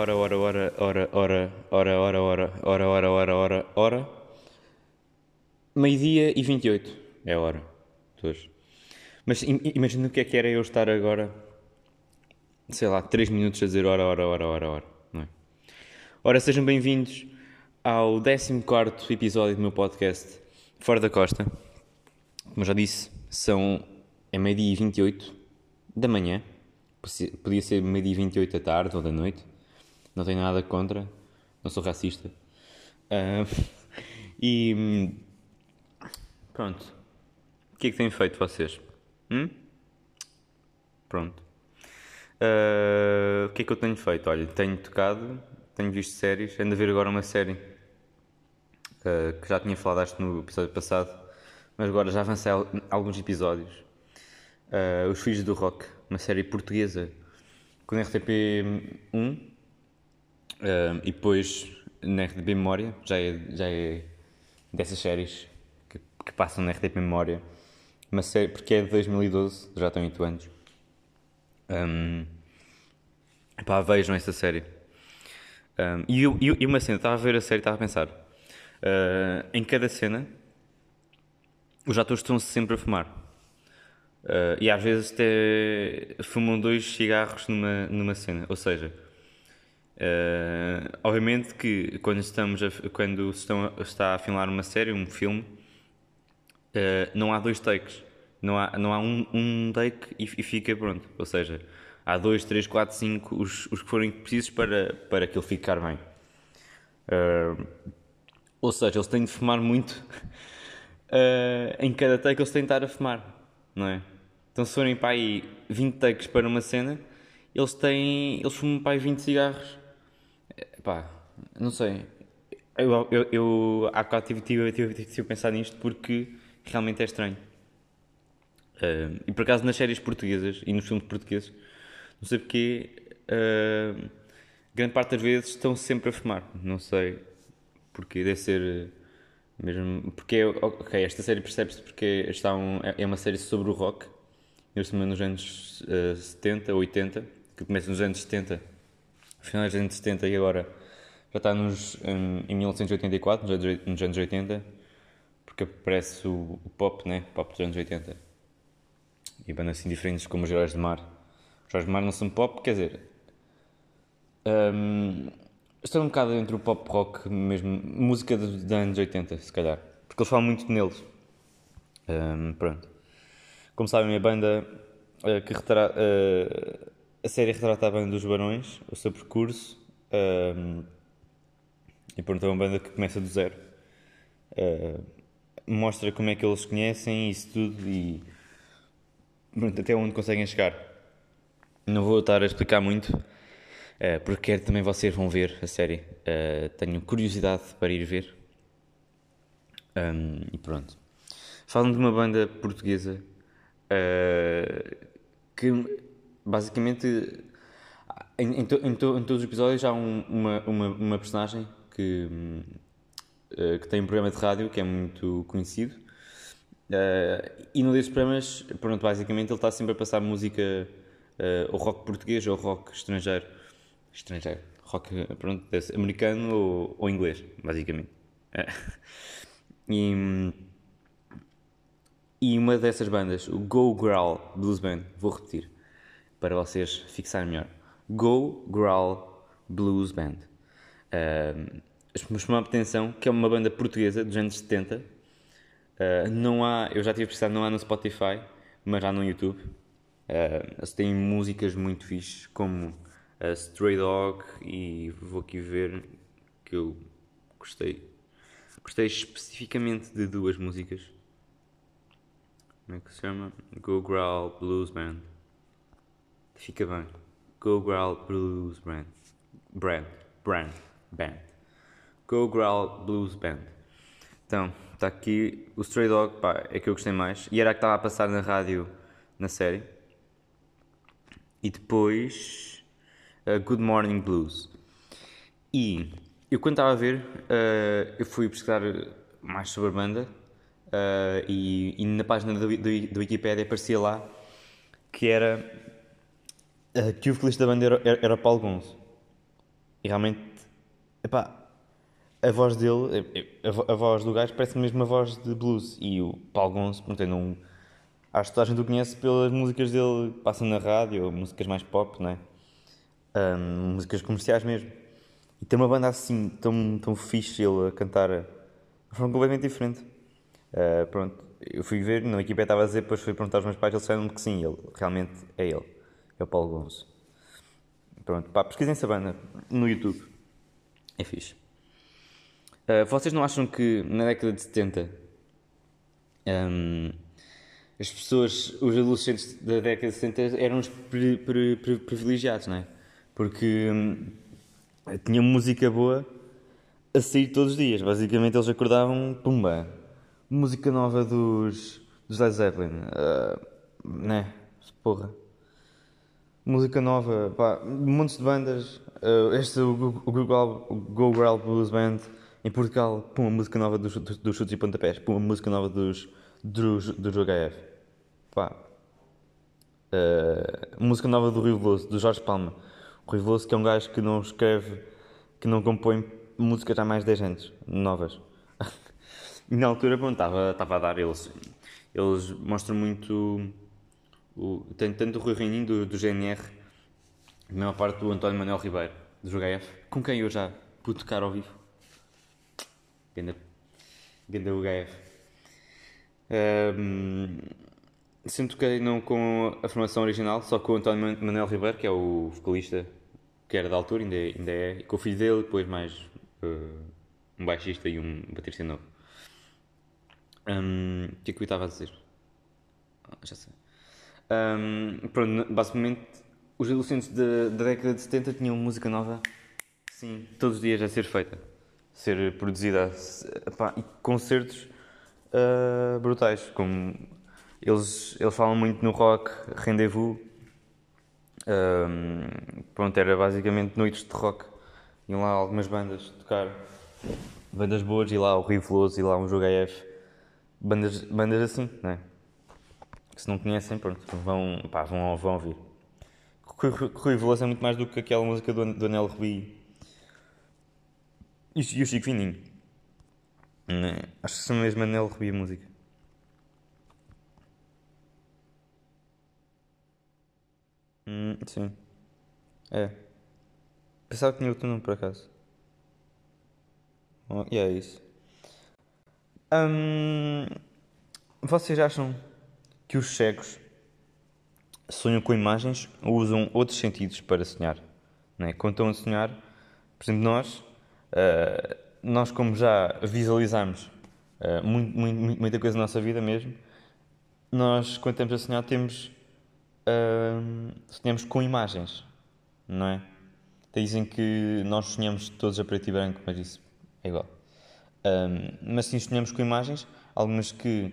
Ora, ora, ora, ora, ora, ora, ora, ora, ora, ora, ora, ora, ora. Meio-dia e 28 é a hora de hoje. Mas im- imagina o que é que era eu estar agora, sei lá, 3 minutos a dizer ora, ora, ora, ora, ora, não é? Ora, sejam bem-vindos ao 14 episódio do meu podcast Fora da Costa. Como já disse, são é meio-dia e 28 da manhã. Podia ser meio-dia e 28 da tarde ou da noite. Não tenho nada contra. Não sou racista. Ah, e pronto. O que é que têm feito vocês? Hum? Pronto. Ah, o que é que eu tenho feito? Olha, tenho tocado, tenho visto séries. Ando a ver agora uma série ah, que já tinha falado acho no episódio passado, mas agora já avancei al- alguns episódios. Os Filhos do Rock, uma série portuguesa com na RTP1 ah, e depois na RTP Memória, já é, já é dessas séries que, que passam na RTP Memória, uma série, porque é de 2012, já tem 8 anos. Um, pá, vejam essa série. Um, e, e e uma cena, estava a ver a série estava a pensar. uh, em cada cena, os atores estão sempre a fumar. Uh, e às vezes até fumam dois cigarros numa, numa cena. Ou seja, uh, obviamente que quando, estamos a, quando estão a- está a filmar uma série, um filme, Uh, não há dois takes. Não há, não há um, um take e, e fica pronto. Ou seja, há dois, três, quatro, cinco, os, os que forem precisos para, para aquilo ficar bem. Uh, ou seja, eles têm de fumar muito. Em cada take eles têm de estar a fumar, não é? Então se forem para aí 20 takes para uma cena, eles têm. Eles fumam para aí 20 cigarros. Pá, não sei. Eu, eu, eu há bocado tive, tive, tive, tive, a pensar nisto porque realmente é estranho. Ah, e por acaso nas séries portuguesas e nos filmes portugueses, não sei porque, ah, grande parte das vezes estão sempre a fumar. Não sei porque, deve ser eh, mesmo. Porque, é- ok, esta série percebe-se porque está um, é é uma série sobre o rock, momento nos anos ah, 70, 80, que começa nos anos 70, finais dos anos 70 e agora já está nos, em, em 1984, nos nos anos 80, porque aparece o, o pop, né? Pop dos anos 80. E bandas assim diferentes como os Heróis de Mar. Os Heróis de Mar não são pop, quer dizer. hum, estão um bocado entre o pop rock, mesmo música dos anos 80, se calhar. Porque eles falam muito neles. Hum, pronto. Como sabem, a banda eh, que retrata. eh, a série retrata banda dos Barões, o seu percurso. hum, e pronto, é uma banda que começa do zero. Uh, mostra como é que eles conhecem, isso tudo e pronto, até onde conseguem chegar. Não vou estar a explicar muito, uh, porque quero também vocês vão ver a série. Uh, tenho curiosidade para ir ver. Um, e pronto. Falam de uma banda portuguesa que basicamente em, em, to- em to- em todos os episódios há um- uma, uma, uma personagem que, eh, que tem um programa de rádio que é muito conhecido. Eh, e num desses programas, pronto, basicamente ele está sempre a passar música, eh, ou rock português ou rock estrangeiro. Estrangeiro. Rock, pronto, americano ou, ou inglês, basicamente. E, e uma dessas bandas, o Go Growl Blues Band, vou repetir para vocês fixarem melhor. Go Growl Blues Band. Uh, a atenção que é uma banda portuguesa dos anos 70. Uh, não há, eu já tive pensado, não há no Spotify, mas há no YouTube. Uh, eles têm músicas muito fixes, como uh, Stray Dog, e vou aqui ver que eu gostei. Gostei especificamente de duas músicas. Como é que se chama? Go Growl Blues Band. Fica bem. Go Growl Blues Band. Brand. Brand. Band. Go Growl Blues Band. Então, está aqui o Stray Dog, pá, é que eu gostei mais. E era a que estava a passar na rádio, na série. E depois, uh, Good Morning Blues. E eu quando estava a ver, uh, eu fui pesquisar mais sobre a banda uh, e, e na página do, do Wikipedia aparecia lá que era uh, que o vocalista da banda era, era, era Paulo Gonzo. E realmente, epá, a voz dele, a, a voz do gajo parece mesmo a voz de blues. E o Paulo pronto, eu não. Acho que toda a gente o conhece pelas músicas dele que passam na rádio, músicas mais pop, não é? Um, músicas comerciais mesmo. E tem uma banda assim, tão, tão fixe ele a cantar de forma completamente diferente. Uh, pronto, eu fui ver, na equipa estava a dizer, depois fui perguntar aos meus pais, eles disseram que sim, ele, realmente é ele, é o Paulo Gonçalves. Pronto, pá, pesquisem essa banda no YouTube. É fixe. Uh, vocês não acham que na década de 70 um, as pessoas, os adolescentes da década de 70 eram os pri, pri, pri, privilegiados, não é? Porque um, tinham música boa a sair todos os dias. Basicamente eles acordavam, pumba, música nova dos, dos Led Zeppelin, uh, né? Porra. Música nova, pá, montes de bandas. Uh, este, o, Google, Go Girl Blues Band em Portugal, pum, a música nova dos, dos, dos chutes e pontapés, pum, a música nova dos, dos, dos HF. Pá. Uh, música nova do Rio Veloso, do Jorge Palma. O Rio Veloso que é um gajo que não escreve, que não compõe músicas há mais de 10 anos, novas. e na altura, pronto, estava a dar eles. Eles mostram muito. O, tem tanto o Rui Reininho do, do GNR, a maior parte do António Manuel Ribeiro, do HF, com quem eu já pude tocar ao vivo. Ganda, ganda UHF. Um, sempre toquei não com a formação original, só com o António Manuel Ribeiro, que é o vocalista que era da altura, ainda, é, ainda é, e com o filho dele, depois mais uh, um baixista e um baterista novo. Um, o que é que eu estava a dizer? Ah, já sei. Um, pronto, basicamente, os adolescentes da, da década de 70 tinham música nova, sim, todos os dias a ser feita ser produzida epá, e concertos uh, brutais como eles, eles falam muito no rock rendezvous um, pronto, era basicamente noites de rock iam lá algumas bandas tocar bandas boas e lá o Rio Veloso e lá um jogo AF bandas, bandas assim, né? Se não conhecem, pronto, vão, pá, vão, vão ouvir Rui Veloso é muito mais do que aquela música do, do Anel Rubi e, e o Chico Fininho. Né? Acho que são mesmo Anel Rubi a música. Hum, sim. É. Pensava que tinha outro nome por acaso. Oh, e é isso. Hum, vocês acham que os cegos sonham com imagens ou usam outros sentidos para sonhar? Né? Quando estão a sonhar, por exemplo, nós Uh, nós, como já visualizamos uh, muito, muito, muita coisa na nossa vida mesmo, nós, quando estamos a sonhar, temos, uh, sonhamos com imagens, não é? Dizem que nós sonhamos todos a preto e branco, mas isso é igual. mas sim, sonhamos com imagens, algumas que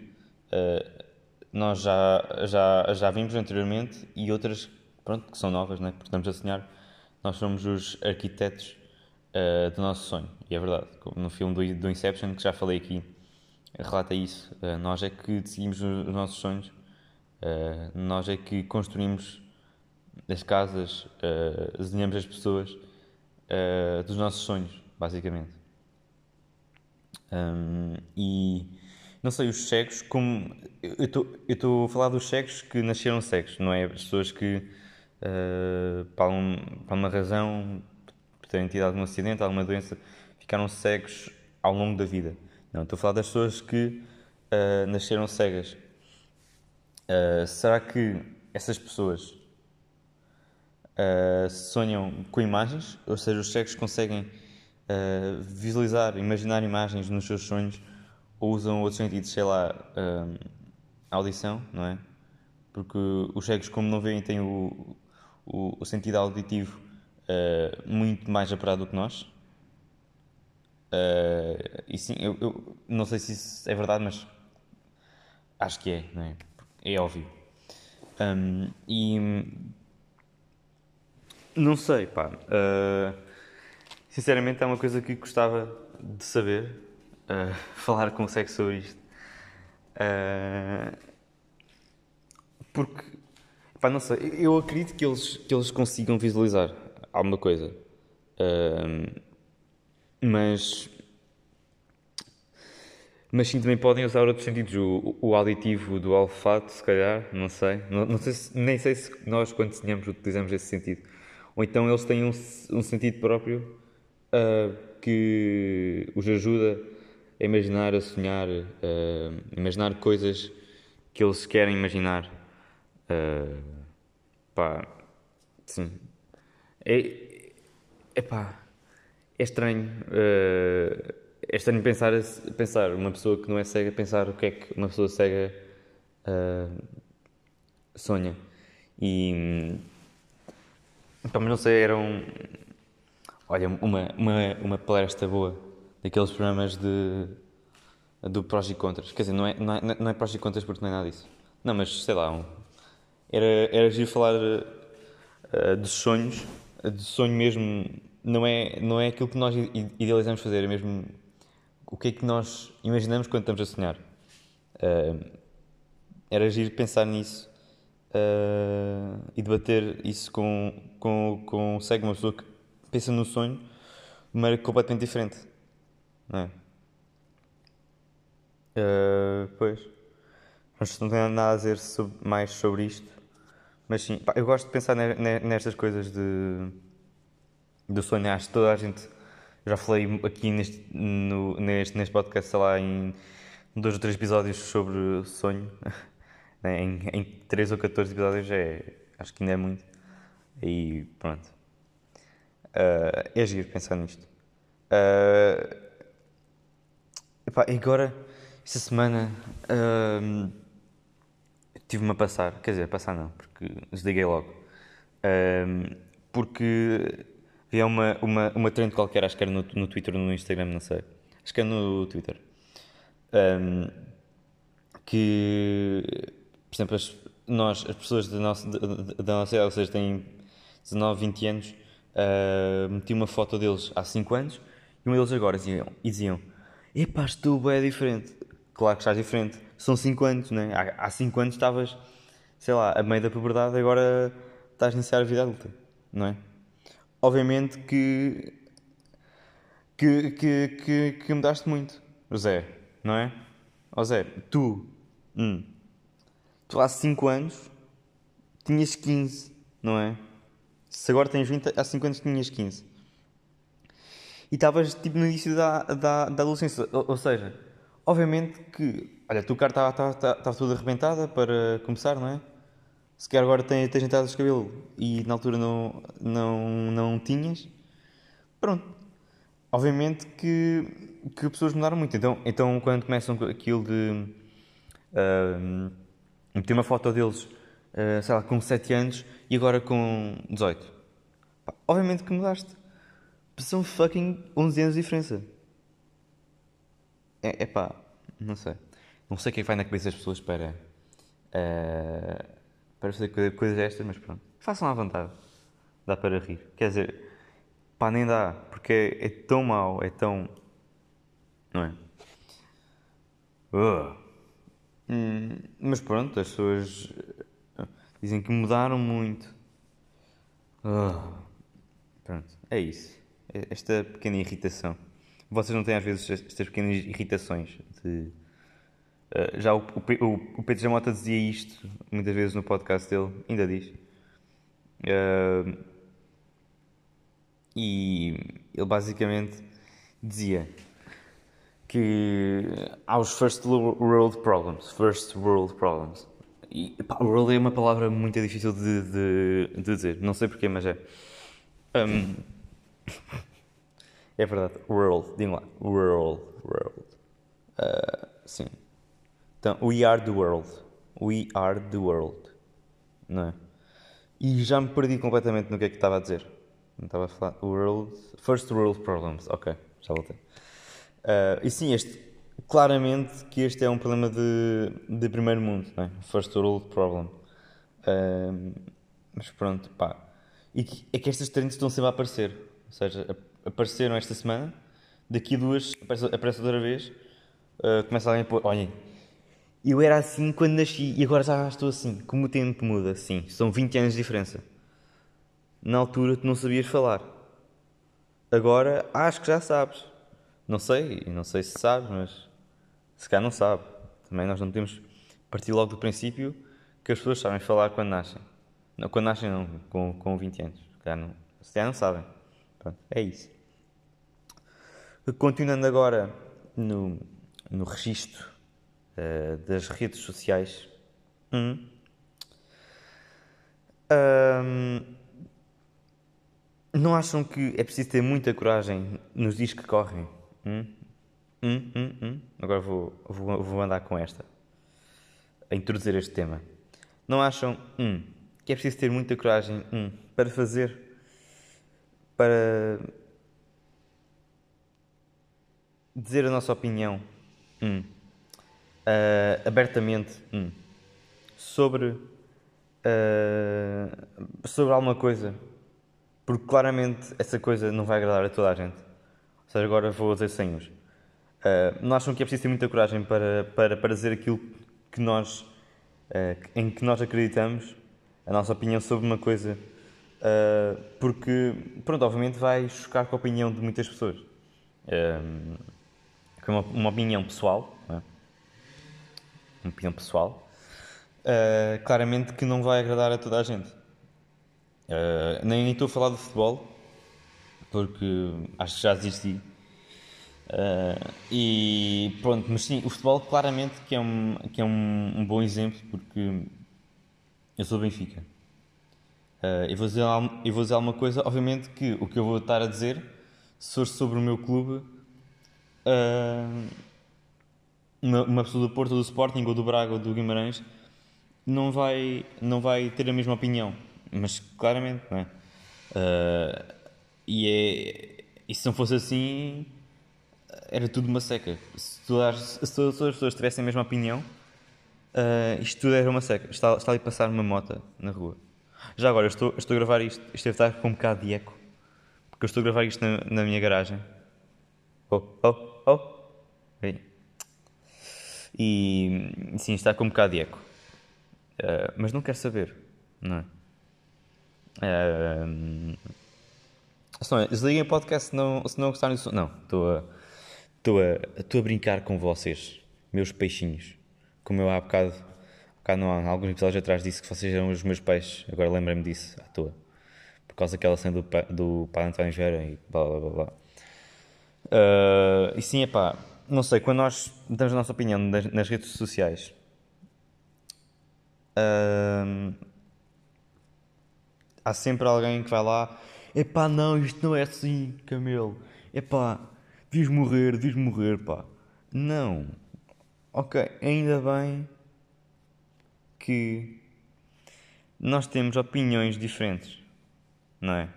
nós já, já, já vimos anteriormente e outras pronto, que são novas, não é? porque estamos a sonhar. Nós somos os arquitetos uh, do nosso sonho. E é verdade, no filme do, do Inception, que já falei aqui, relata isso. Uh, nós é que decidimos os nossos sonhos, uh, nós é que construímos as casas, desenhamos as pessoas dos nossos sonhos, basicamente. Um, e não sei, os cegos, como. Eu estou a falar dos cegos que nasceram cegos, não é? As pessoas que, uh, para, um, para uma razão, por terem tido algum acidente, alguma doença, ficaram cegos ao longo da vida. Não, estou a falar das pessoas que uh, nasceram cegas. Uh, será que essas pessoas sonham com imagens? Ou seja, os cegos conseguem visualizar, imaginar imagens nos seus sonhos ou usam outros sentidos, sei lá, audição, não é? Porque os cegos, como não veem, têm o, o, o sentido auditivo uh, muito mais apurado do que nós. Uh, e sim, eu, eu, não sei se isso é verdade, mas acho que é, não é? É óbvio. Um, e não sei, pá. Uh, sinceramente, é uma coisa que gostava de saber. Uh, falar com o sexo sobre isto. Uh, porque, pá, não sei, eu acredito que eles, que eles consigam visualizar alguma coisa. Uh, mas. Mas sim, também podem usar outros sentidos. O, o auditivo do olfato, se calhar, não sei. Não, não sei se, nem sei se nós, quando desenhamos, utilizamos esse sentido. Ou então eles têm um, um sentido próprio uh, que os ajuda a imaginar, a sonhar, uh, imaginar coisas que eles querem imaginar. Uh, pá, sim. É, é pá, é estranho. Uh, é estranho pensar, pensar uma pessoa que não é cega, pensar o que é que uma pessoa cega uh, sonha. E. Pá, mas não sei, era um. Olha, uma, uma, uma palestra boa daqueles programas de. do prós e contras. Quer dizer, não é, não é, não é prós e contras porque não é nada disso. Não, mas sei lá, um, era, era giro falar uh, dos sonhos, de sonho mesmo, não é, não é aquilo que nós idealizamos fazer, é mesmo o que é que nós imaginamos quando estamos a sonhar. Uh, era giro pensar nisso uh, e debater isso com, com, com segue uma pessoa que pensa no sonho de maneira completamente diferente. Não é? Uh, pois. Mas não tenho nada a dizer sobre, mais sobre isto. Mas sim, pá, eu gosto de pensar nestas coisas de, de sonhar. Acho que toda a gente. Já falei aqui neste, no, neste, neste podcast, sei lá, em dois ou três episódios sobre sonho. em, em 3 ou 14 episódios é. Acho que ainda é muito. E pronto. Uh, é giro pensar nisto. Uh, epá, agora, esta semana. Uh, tive-me a passar, quer dizer, passar não, porque desliguei logo. Um, porque havia uma, uma, uma trend qualquer, acho que era no, no Twitter ou no Instagram, não sei. Acho que era no Twitter. Um, que, por exemplo, as, nós, as pessoas da nossa, da, da nossa idade, ou seja, têm 19, 20 anos, uh, meti uma foto deles há 5 anos e um deles agora e diziam: Epá, tu é diferente. Claro que estás diferente são 5 anos, né? Há 5 anos estavas, sei lá, a meio da puberdade, agora estás a iniciar a vida adulta, não é? Obviamente que. que, que, que, que mudaste muito, José, não é? Ó Zé, tu, hum, tu há 5 anos tinhas 15, não é? Se agora tens 20, há 5 anos tinhas 15. E estavas tipo no início da, da, da adolescência, ou, ou seja, obviamente que Olha, tu cara estava tá, tá, toda arrebentada para começar, não é? Se quer agora tens, tens entrado de cabelo e na altura não, não, não tinhas, pronto. Obviamente que, que pessoas mudaram muito. Então, então quando começam aquilo de uh, meter uma foto deles, uh, sei lá, com 7 anos e agora com 18. Pá, obviamente que mudaste. São fucking 11 anos de diferença. É, pá, não sei. Não sei o que vai na cabeça das pessoas para, uh, para fazer coisas destas, mas pronto. Façam à vontade. Dá para rir. Quer dizer, pá, nem dá, porque é, é tão mau, é tão. Não é? Uh. Hum, mas pronto, as pessoas dizem que mudaram muito. Uh. Pronto, é isso. É esta pequena irritação. Vocês não têm às vezes estas pequenas irritações de Uh, já o, o, o Pedro Jamota dizia isto muitas vezes no podcast dele, ainda diz. Uh, e ele basicamente dizia que há os first world problems. First world problems. E pá, world é uma palavra muito difícil de, de, de dizer, não sei porquê, mas é. Um, é verdade, world, digam lá, world, world. Uh, sim. Então, we are the world. We are the world. Não é? E já me perdi completamente no que é que estava a dizer. Não estava a falar. World. First world problems. Ok, já voltei. Uh, e sim, este. Claramente que este é um problema de, de primeiro mundo, não é? First world problem. Uh, mas pronto, pá. E que, é que estas trends estão sempre a aparecer. Ou seja, apareceram esta semana, daqui duas aparece, outra vez. Uh, começa alguém a pôr. Olhem, eu era assim quando nasci e agora já estou assim. Como o tempo muda, sim. São 20 anos de diferença. Na altura tu não sabias falar. agora acho que já sabes. Não sei, não sei se sabes, mas se calhar não sabe. Também nós não podemos partir logo do princípio que as pessoas sabem falar quando nascem. Não, quando nascem não, com, com 20 anos. Se calhar não, se calhar não sabem. Pronto, é isso. Continuando agora no, no registro uh, das redes sociais. Hum. Um, não acham que é preciso ter muita coragem nos dias que correm? Hum? Hum, hum, hum. Agora vou, vou, vou andar com esta. A introduzir este tema. Não acham hum, que é preciso ter muita coragem para fazer. Para dizer a nossa opinião hum, uh, abertamente hum, sobre, uh, sobre alguma coisa, porque claramente essa coisa não vai agradar a toda a gente. Ou seja, agora vou dizer senhos. Uh, não acham que é preciso ter muita coragem para, para, para dizer aquilo que nós, uh, em que nós acreditamos, a nossa opinião sobre uma coisa, uh, porque, pronto, obviamente vai chocar com a opinião de muitas pessoas. Uh, uma, uma opinião pessoal, é? uma opinião pessoal, uh, claramente que não vai agradar a toda a gente. Uh, nem, estou a falar do futebol, porque acho que já desisti. Uh, e pronto, mas sim, o futebol claramente que é um, que é um, um bom exemplo, porque eu sou Benfica. Uh, eu, vou dizer, eu vou dizer alguma coisa, obviamente que o que eu vou estar a dizer, se for sobre o meu clube, uh, uma, uma pessoa do Porto, do Sporting, ou do Braga, ou do Guimarães, não vai, não vai ter a mesma opinião. Mas claramente, não é? Uh, e, é, e se não fosse assim, era tudo uma seca. Se todas, se todas as pessoas tivessem a mesma opinião, uh, isto tudo era uma seca. Está, está ali a passar uma moto na rua. Já agora, eu estou, estou a gravar isto, isto deve estar com um bocado de eco, porque eu estou a gravar isto na, na minha garagem. Oh, oh, oh. Bem. E sim, está com um bocado de eco. Uh, mas não quer saber, não é? Uh, desliguem o podcast se não, se não gostarem disso. Não, estou a, estou, a, estou a brincar com vocês, meus peixinhos. Como eu há bocado, bocado não, há alguns episódios atrás disse que vocês eram os meus peixes. Agora lembrei-me disso à toa. Por causa daquela cena do, do Padre António Vera e blá blá blá blá. Uh, e sim, é pá, não sei, quando nós damos a nossa opinião nas, nas redes sociais, uh, há sempre alguém que vai lá, é pá, não, isto não é assim, Camelo, é pá, devias morrer, devias morrer, pá. Não, ok, ainda bem que nós temos opiniões diferentes, não é?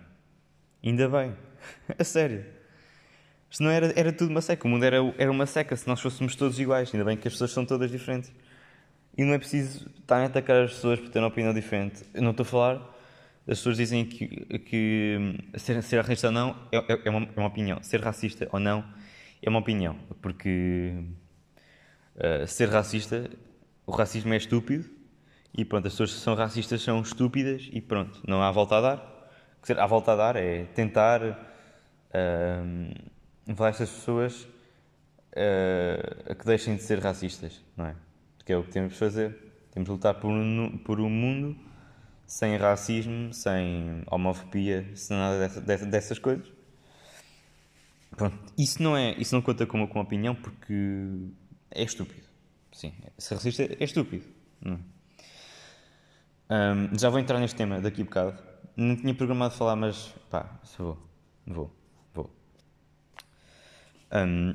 Ainda bem, a sério. Senão era, era tudo uma seca. O mundo era, era uma seca se nós fôssemos todos iguais. Ainda bem que as pessoas são todas diferentes. E não é preciso estar a atacar as pessoas por terem uma opinião diferente. Eu não estou a falar. As pessoas dizem que, que ser, ser racista ou não é, é, é, uma, é uma opinião. Ser racista ou não é uma opinião. Porque uh, ser racista, o racismo é estúpido. E pronto, as pessoas que são racistas são estúpidas. E pronto, não há volta a dar. Quer dizer, há volta a dar é tentar. Uh, levar estas pessoas uh, a que deixem de ser racistas, não é? Porque é o que temos de fazer. Temos de lutar por um, por um mundo sem racismo, sem homofobia, sem nada dessa, dessa, dessas coisas. Pronto, isso não, é, isso não conta como uma opinião porque é estúpido. Sim, ser racista é estúpido. Não. Um, já vou entrar neste tema daqui a bocado. Não tinha programado falar, mas pá, se vou, vou. Um,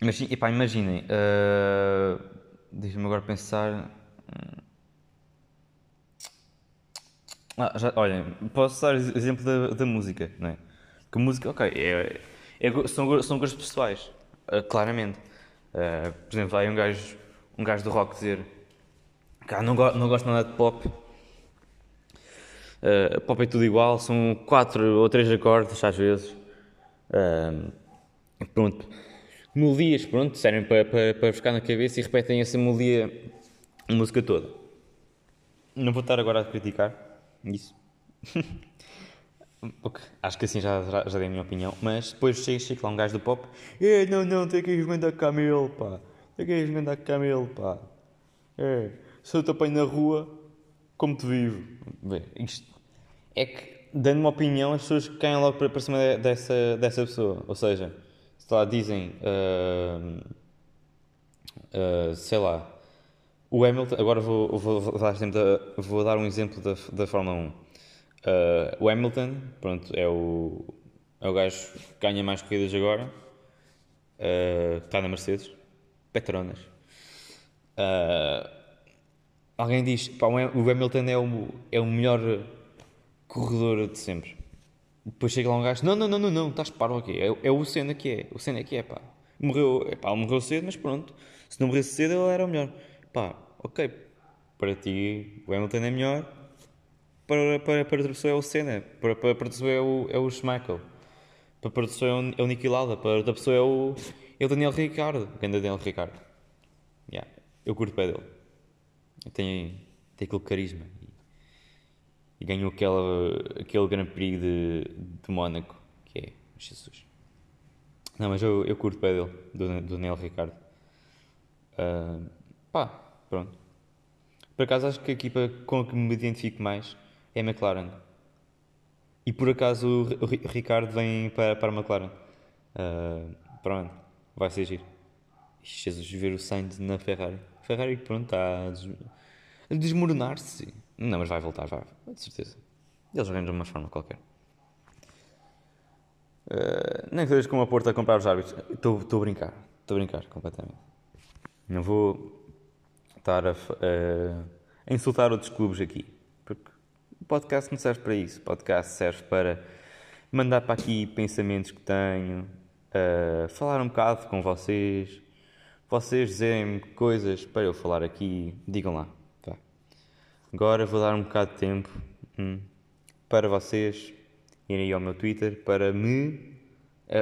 mas, imaginem, uh, deixa-me agora pensar. Ah, já, olhem, posso dar exemplo da, da música, não é? Que música, ok, é, é, são, são gostos pessoais, uh, claramente. Uh, por exemplo, vai um gajo, um gajo do rock dizer Cá, não, go não gosto nada de pop. Uh, pop é tudo igual, são quatro ou três acordes às vezes. Uh, Pronto. Melodias, pronto, servem para, para, para ficar na cabeça e repetem essa melodia a música toda. Não vou estar agora a criticar isso. acho que assim já, já, já dei a minha opinião, mas depois chega, chega lá um gajo do pop, é, não, não, tem que ir jogar camelo, pá, tem que ir jogar camelo, pá, é, se eu te apanho na rua, como te vivo? Bem, isto é que, dando uma opinião, as pessoas caem logo para, cima dessa, dessa pessoa, ou seja, se lá dizem, uh, uh, sei lá, o Hamilton, agora vou, vou, vou, dar, vou dar um exemplo da, da Fórmula 1. Uh, o Hamilton, pronto, é o, é o gajo que ganha mais corridas agora. Está na Mercedes. Petronas. Alguém diz, pá, o Hamilton é o, é o melhor corredor de sempre. Depois chega lá um gajo, não, não, não, não, não, estás parvo aqui. É, é o Senna que é. O Senna que é, pá. Morreu, pá, morreu cedo, mas pronto. Se não morresse cedo, ele era o melhor pá, ok, para ti o Hamilton é melhor, para, para, para outra pessoa é o Senna, para, para, para outra pessoa é o, é o Schumacher, para, para outra pessoa é o, é o para outra pessoa é o, é o Daniel Ricciardo, o grande Daniel Ricciardo. Yeah, eu curto o pé dele. Tem, tem aquele carisma. E, ganhou aquele, aquele Grand Prix de, de Mónaco, que é Jesus. Não, mas eu, eu curto o pé dele, do, do Daniel Ricciardo. Uh, pá, Pronto. Por acaso acho que a equipa com a que me identifico mais é a McLaren. E por acaso o Ricardo vem para, para a McLaren. Uh, pronto, vai ser giro. Jesus, ver o Sainz na Ferrari. Ferrari, pronto, está a desmoronar-se. Não, mas vai voltar, vai, de certeza. Eles vêm de uma forma qualquer. Uh, nem que seja como a Porta a comprar os árbitros. Estou a brincar, estou a brincar completamente. Não vou estar a, a, a insultar outros clubes aqui. Porque o podcast não serve para isso. O podcast serve para mandar para aqui pensamentos que tenho, uh, falar um bocado com vocês, vocês dizerem-me coisas para eu falar aqui, digam lá. Agora vou dar um bocado de tempo hum, para vocês irem ao meu Twitter para me.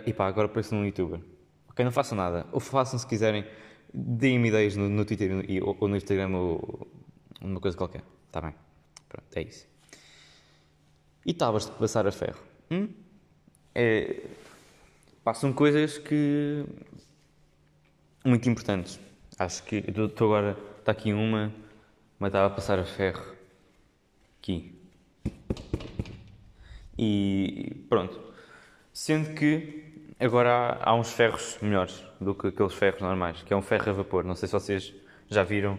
E pá, agora apareço num youtuber. Ok, não façam nada. Ou façam se quiserem Deem-me ideias no, no Twitter e, ou, ou, no Instagram ou uma coisa qualquer. Está bem. Pronto, é isso. E estavas de passar a ferro. Hum? É, passam coisas que. muito importantes. Acho que. Estou agora. Está aqui uma. Mas estava a passar a ferro. Aqui. E pronto. Sendo que agora há, há, uns ferros melhores do que aqueles ferros normais, que é um ferro a vapor. Não sei se vocês já viram.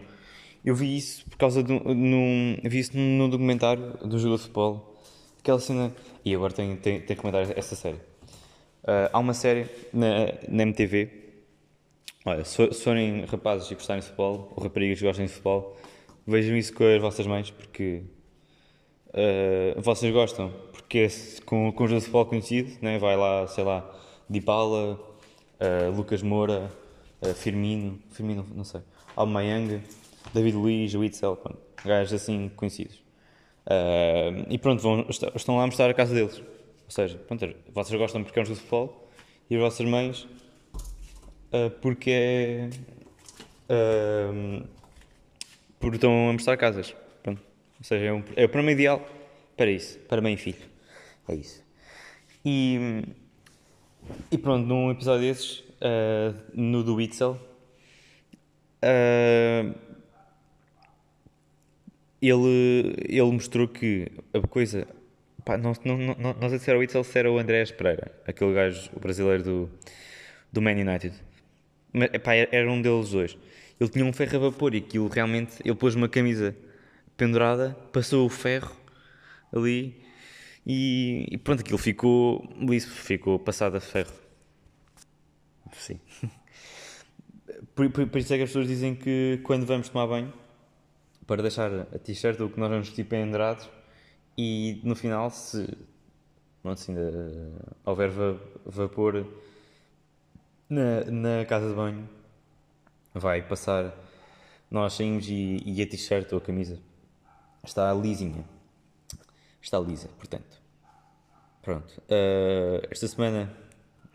Eu vi isso por causa de um. Vi isso num documentário do jogo de futebol. Aquela cena. E agora tenho, tenho, tenho que comentar essa série. Uh, há uma série na, na MTV. Olha, se, forem rapazes e gostarem de futebol, ou raparigas que gostem de futebol, vejam isso com as vossas mães, porque uh, vocês gostam. Porque com, o jogo de futebol conhecido, né? vai lá, sei lá, Dybala, uh, Lucas Moura, uh, Firmino, Firmino, não sei, Almayang, David Luiz, Witzel, gajos assim conhecidos. Uh, e pronto, vão, estão lá a mostrar a casa deles. Ou seja, pronto, vocês gostam porque é um jogo de futebol e as vossas mães uh, porque é. Uh, porque estão a mostrar casas. Pronto. Ou seja, é, um, é o programa ideal para isso, para e filho. É isso. E e pronto, num episódio desses, uh, no do Witzel, uh, ele, ele mostrou que a coisa. Pá, não, não, não, não sei se era o Witzel, se era o Andrés Pereira, aquele gajo brasileiro do, do Man United. Mas, pá, era um deles dois. Ele tinha um ferro a vapor e aquilo realmente. Ele pôs uma camisa pendurada, passou o ferro ali e, e pronto, aquilo ficou liso, ficou passado a ferro. Sim. Por, por, por, isso é que as pessoas dizem que quando vamos tomar banho, para deixar a t-shirt ou que nós vamos tipo pendurados, e no final, se pronto, se ainda houver va vapor na, na casa de banho, vai passar. Nós saímos e, e a t-shirt ou a camisa está lisinha está lisa, portanto. Pronto. Uh, esta semana,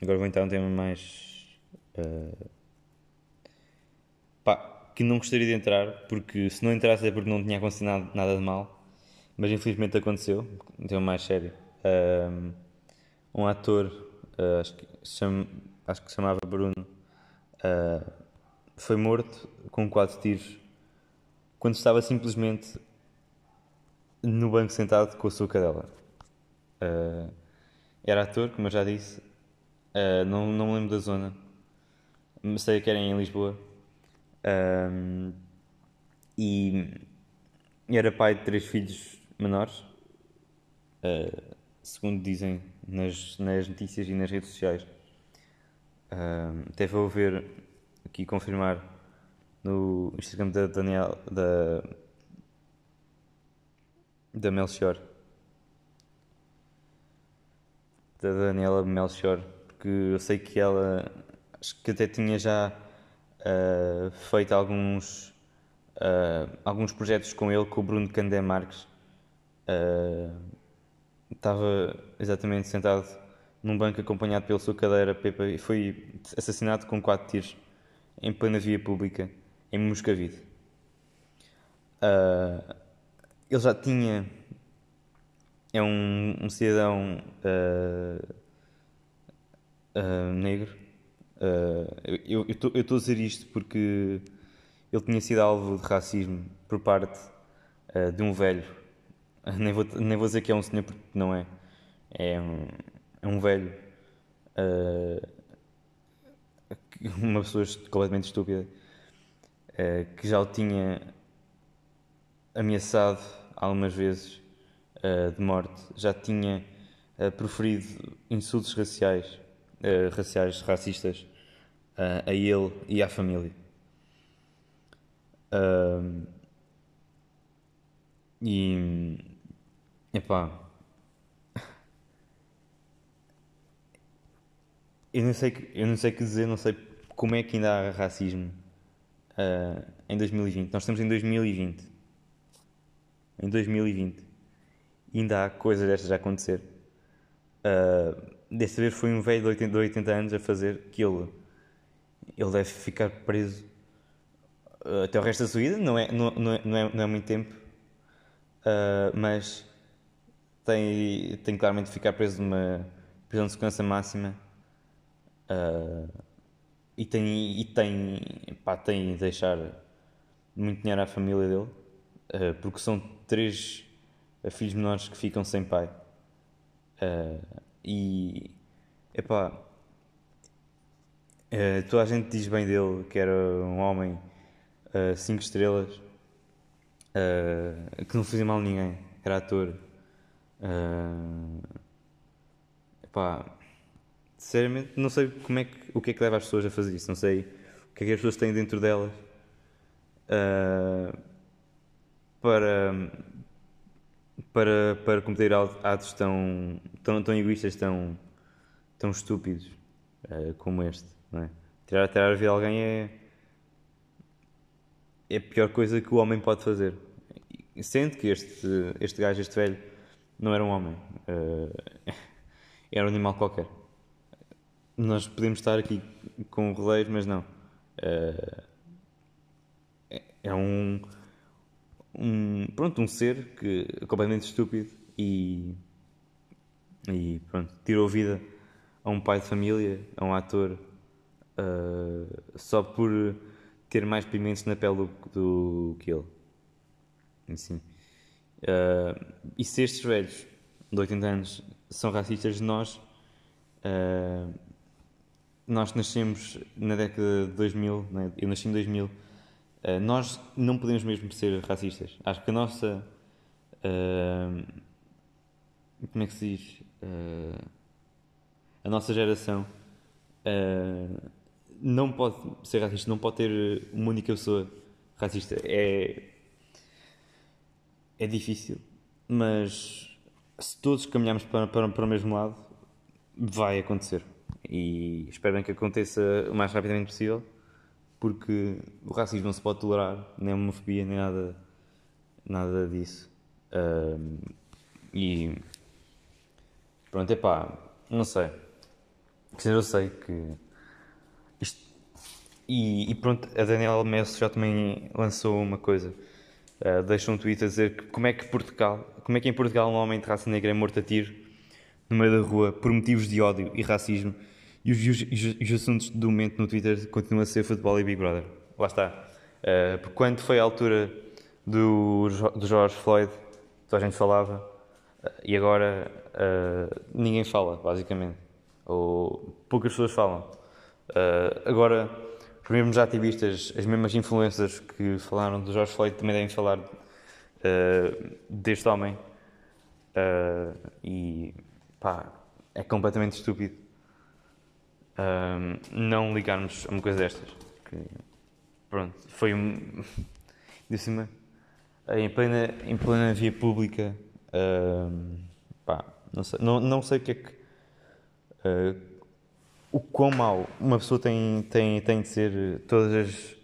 agora vou entrar um tema mais. Uh, pá, que não gostaria de entrar, porque se não entrasse é porque não tinha acontecido nada, nada de mal, mas infelizmente aconteceu. Um tema mais sério. um, um ator, uh, acho, que chama, acho que se chamava Bruno, uh, foi morto com quatro tiros quando estava simplesmente no banco sentado com a sua cadela. Uh, era ator, como eu já disse, uh, não, não me lembro da zona, sei que era em Lisboa. Um, e era pai de três filhos menores, uh, segundo dizem nas, nas notícias e nas redes sociais. Uh, até vou ver aqui confirmar no Instagram da Daniel da da Melchior. Da Daniela Melchior porque eu sei que ela acho que até tinha já uh, feito alguns uh, alguns projetos com ele com o Bruno Candé Marques. Uh, estava exatamente sentado num banco acompanhado pela sua cadeira Pepa e foi assassinado com quatro tiros em plena via pública em Moscavide. Uh, ele já tinha. É um, um cidadão uh, uh, negro. eu estou a dizer isto porque ele tinha sido alvo de racismo por parte de um velho. Nem vou, nem vou dizer que é um senhor porque não é. É um, é um velho. uma pessoa completamente estúpida uh, que já o tinha ameaçado algumas vezes uh, de morte, já tinha uh, proferido insultos raciais, raciais, racistas a ele e à família. e epá, eu não sei eu não sei que dizer, não sei como é que ainda há racismo uh, em 2020. Nós estamos em 2020. Em 2020. E ainda há coisas destas a acontecer. Uh, desta vez foi um velho de 80, de 80 anos a fazer aquilo. Ele deve ficar preso uh, até o resto da sua vida. Não é, não é, não é, não é muito tempo. Uh, mas tem, tem claramente de ficar preso numa prisão de segurança máxima. Uh, e tem, e tem, pá, tem de deixar muito dinheiro à família dele, uh, porque são três filhos menores que ficam sem pai. Uh, e, epá, uh, toda a gente diz bem dele que era um homem uh, cinco estrelas, que não fazia mal a ninguém, era ator. Uh, epá, sinceramente, não sei como é que, o que é que leva as pessoas a fazer isso. Não sei o que é que as pessoas têm dentro delas uh, para, para, para cometer atos tão, tão, tão egoístas, tão, tão estúpidos uh, como este. Não é? Tirar, tirar a vida de alguém é, é a pior coisa que o homem pode fazer. Sendo que este, este gajo, este velho, não era um homem. Uh, era um animal qualquer nós podemos estar aqui com roleiros, mas não. Uh, é um, um, pronto, um ser que é completamente estúpido e, e pronto, tirou vida a um pai de família, a um ator, uh, só por ter mais pimentos na pele do, do que ele. Assim. Uh, e se estes velhos de 80 anos são racistas, nós uh, nós nascemos na década de 2000, né? eu nasci em 2000, uh, eh, nós não podemos mesmo ser racistas. Acho que a nossa. Uh, como é que se diz? Uh, a nossa geração não pode ser racista, não pode ter uma única pessoa racista. É. É difícil, mas se todos caminharmos para, para, para o mesmo lado, vai acontecer e espero bem que aconteça o mais rapidamente possível, porque o racismo não se pode tolerar, nem a homofobia, nem nada, nada disso. Um, e pronto, é pá, não sei. Eu sei que isto. E, e pronto, a Daniela Messi já também lançou uma coisa. Uh, deixou um tweet a dizer que como é que Portugal, como é que em Portugal um homem de raça negra é morto a tiro no meio da rua por motivos de ódio e racismo e os, os, os assuntos do momento no Twitter continuam a ser futebol e Big Brother. Lá está. Uh, porque quando foi a altura do, do George Floyd, toda a gente falava uh, e agora uh, ninguém fala, basicamente. Ou poucas pessoas falam. agora, os mesmos ativistas, as mesmas influências que falaram do George Floyd também devem falar deste homem. e pá, é completamente estúpido um, não ligarmos a uma coisa destas. Que, pronto, foi um. de cima, em plena, em plena via pública, um, pá, não sei, não, não sei o que é que. Uh, o quão mau uma pessoa tem, tem, tem de ser todas as,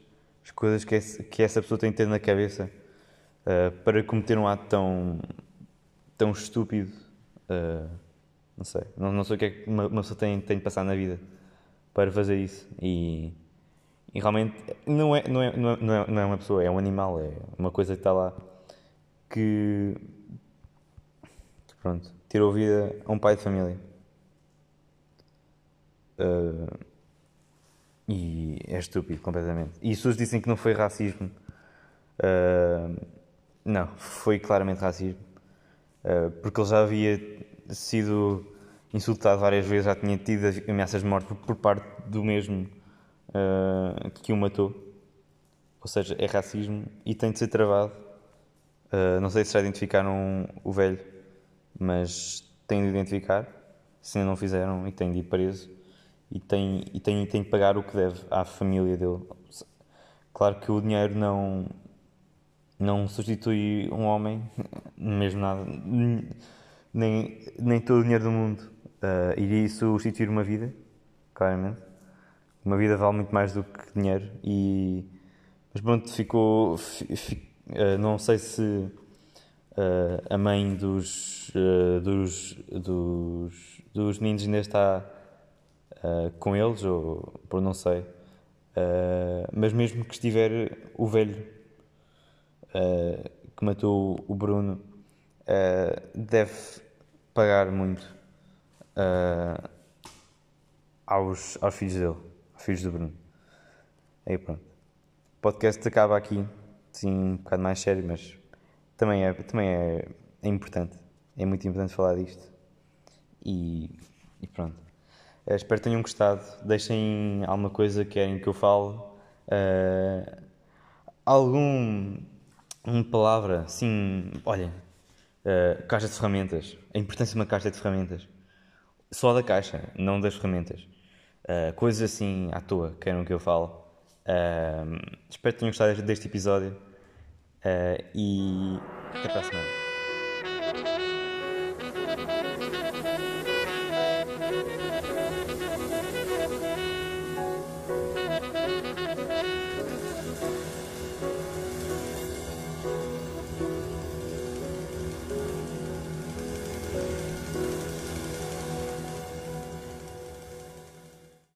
as coisas que, esse, que essa pessoa tem de ter na cabeça uh, para cometer um ato tão, tão estúpido. Uh, não sei, não, não sei o que é que uma, uma pessoa tem, tem de passar na vida para fazer isso. E, e realmente não é, não, é, não, é, não é uma pessoa, é um animal, é uma coisa que está lá que, pronto, tirou vida a um pai de família. Uh, e é estúpido completamente. E as pessoas dizem que não foi racismo. Uh, não, foi claramente racismo. Uh, porque ele já havia sido insultado várias vezes, já tinha tido ameaças de morte por, parte do mesmo uh, que o matou. Ou seja, é racismo e tem de ser travado. Uh, não sei se já identificaram o velho, mas têm de identificar. Se ainda não fizeram, e têm de ir preso. E tem, e tem, tem de pagar o que deve à família dele. Claro que o dinheiro não, não substitui um homem, mesmo nada, nem, nem todo o dinheiro do mundo uh, iria substituir uma vida, claramente. Uma vida vale muito mais do que dinheiro. E, mas pronto, ficou. Fico, uh, não sei se uh, a mãe dos, dos, dos, dos ainda está com eles, ou por não sei. mas mesmo que estiver o velho que matou o Bruno, deve pagar muito uh, aos, aos filhos dele, aos filhos do Bruno. Aí pronto. O podcast acaba aqui, sim, um bocado mais sério, mas também é, também é, é importante. É muito importante falar disto. E, e pronto. Uh, espero que tenham gostado. Deixem alguma coisa que querem que eu fale. Uh, algum uma palavra, sim, olha, uh, caixa de ferramentas, a importância de uma caixa de ferramentas. Só da caixa, não das ferramentas. Uh, coisas assim à toa, queiram que eu fale. Uh, espero que tenham gostado deste episódio uh, e até para a semana.